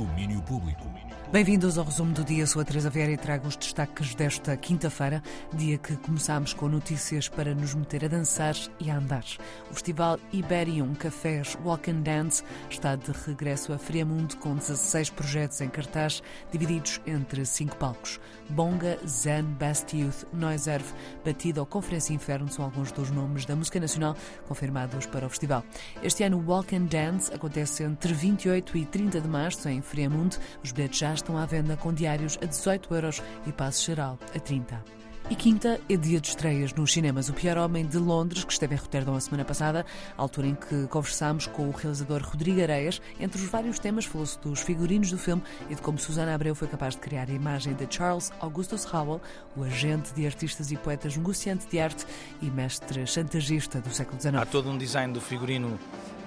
Domínio Público. Bem-vindos ao resumo do dia. Sou a Teresa Vieira e trago os destaques desta quinta-feira, dia que começámos com notícias para nos meter a dançar e a andar. O Festival Iberium Cafés Walk and Dance está de regresso a Friamundo com 16 projetos em cartaz, divididos entre cinco palcos. Bonga, Zen, Best Youth, Noiserve, Batida ou Conferência Inferno são alguns dos nomes da música nacional confirmados para o festival. Este ano o Walk and Dance acontece entre 28 e 30 de março em Friamundo. Os bilhetes já estão à venda com diários a 18 euros e passe geral a 30. E quinta é dia de estreias nos cinemas. O Pior Homem de Londres, que esteve em Roterdão a semana passada, altura em que conversámos com o realizador Rodrigo Areias. Entre os vários temas, falou-se dos figurinos do filme e de como Susana Abreu foi capaz de criar a imagem de Charles Augustus Howell, o agente de artistas e poetas negociante de arte e mestre chantagista do século XIX. Há todo um design do figurino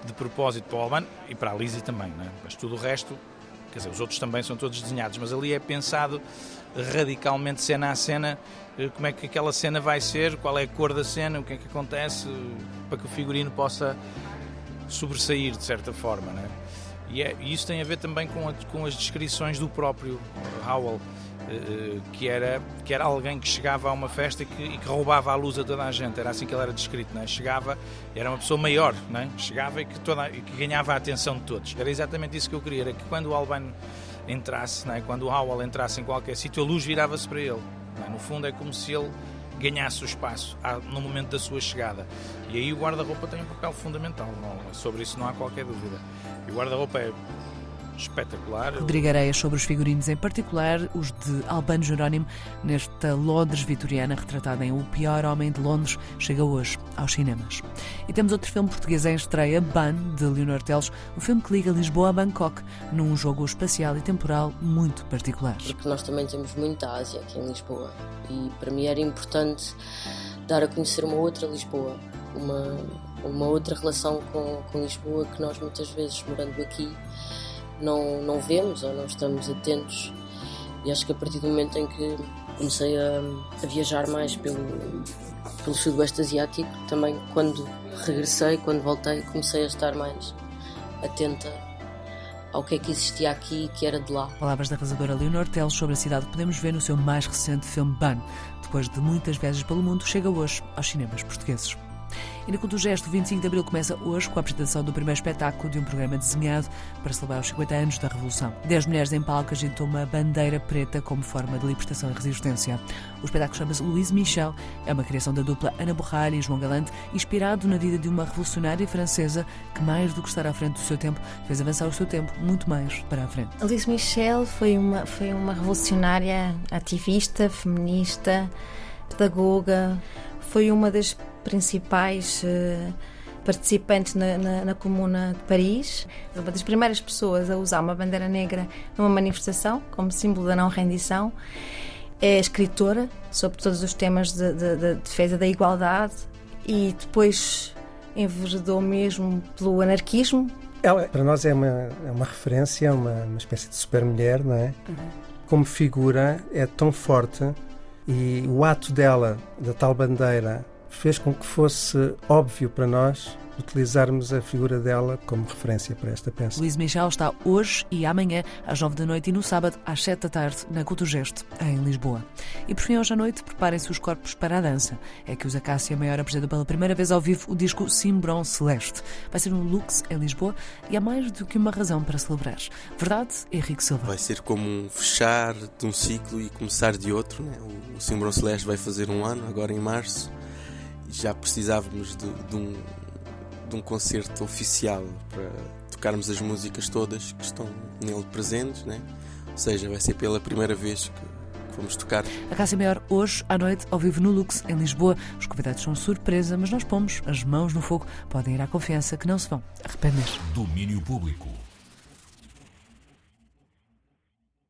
de propósito para o Alban e para a Lizzie também, não é? mas tudo o resto quer dizer, os outros também são todos desenhados, mas ali é pensado radicalmente cena a cena, eh, como é que aquela cena vai ser, qual é a cor da cena, o que é que acontece, para que o figurino possa sobressair de certa forma. Né? E, é, e isso tem a ver também com, a, com as descrições do próprio Howell. Eh, que era, que era alguém que chegava a uma festa e que, e que, roubava a luz a toda a gente, era assim que ele era descrito, é? chegava, era uma pessoa maior, é? chegava e que, toda, e que ganhava a atenção de todos. Era exatamente isso que eu queria, era que quando o Albano entrasse, é? quando o Howell entrasse em qualquer sítio, a luz virava-se para ele. É? No fundo é como se ele ganhasse o espaço no momento da sua chegada. E aí o guarda-roupa tem um papel fundamental, não, sobre isso não há qualquer dúvida. E o guarda-roupa é espetacular. Rodrigo Areias sobre os figurinos, em particular os de Albano Jerónimo, nesta Londres vitoriana retratada em O Pior Homem de Londres, chega hoje aos cinemas. E temos outro filme português em estreia, Ban, de Leonor Teles, um filme que liga Lisboa a Bangkok, num jogo espacial e temporal muito particular. Porque nós também temos muita Ásia aqui em Lisboa e para mim era importante dar a conhecer uma outra Lisboa, uma, uma outra relação com, com Lisboa que nós muitas vezes morando aqui não, não vemos ou não estamos atentos. E acho que a partir do momento em que comecei a, a viajar mais pelo, pelo Sudoeste Asiático, também quando regressei, quando voltei, comecei a estar mais atenta ao que é que existia aqui e que era de lá. Palavras da arrasadora Leonor Teles sobre a cidade que podemos ver no seu mais recente filme Ban. Depois de muitas viagens pelo mundo, chega hoje aos cinemas portugueses. E na Cultura Gesto, 25 de Abril começa hoje com a apresentação do primeiro espetáculo de um programa desenhado para celebrar os 50 anos da Revolução. Dez mulheres em palco agitam uma bandeira preta como forma de libertação e resistência. O espetáculo chama-se Louise Michel, é uma criação da dupla Ana Borralho e João Galante, inspirado na vida de uma revolucionária francesa que, mais do que estar à frente do seu tempo, fez avançar o seu tempo muito mais para a frente. Louise Michel foi uma, foi uma revolucionária ativista, feminista, pedagoga, foi uma das principais uh, participantes na, na, na, Comuna de Paris, uma das primeiras pessoas a usar uma bandeira negra numa manifestação, como símbolo da não rendição. É escritora sobre todos os temas de, de, de defesa da igualdade e depois enveredou mesmo pelo anarquismo. Ela, para nós, é uma, é uma referência, uma, uma espécie de super-mulher, não é? Uhum. Como figura, é tão forte e o ato dela, da tal bandeira, fez com que fosse óbvio para nós utilizarmos a figura dela como referência para esta peça. Luís Michel está hoje e amanhã às nove da noite e no sábado às sete da tarde na Culturgest, em Lisboa. E por fim, hoje à noite, preparem-se os corpos para a dança. É que os Acácia Maior apresentam pela primeira vez ao vivo o disco Cimbron Celeste. Vai ser um Lux em Lisboa e há mais do que uma razão para celebrar. Verdade, Henrique Silva? Vai ser como um fechar de um ciclo e começar de outro. Né? O Cimbron Celeste vai fazer um ano, agora em março já precisávamos de, de, um, de um concerto oficial para tocarmos as músicas todas que estão nele presentes, né? ou seja, vai ser pela primeira vez que vamos tocar. A Cássia Maior, hoje à noite, ao vivo no Lux, em Lisboa. Os convidados são surpresa, mas nós pomos as mãos no fogo. Podem ir à confiança que não se vão arrepender. Domínio Público.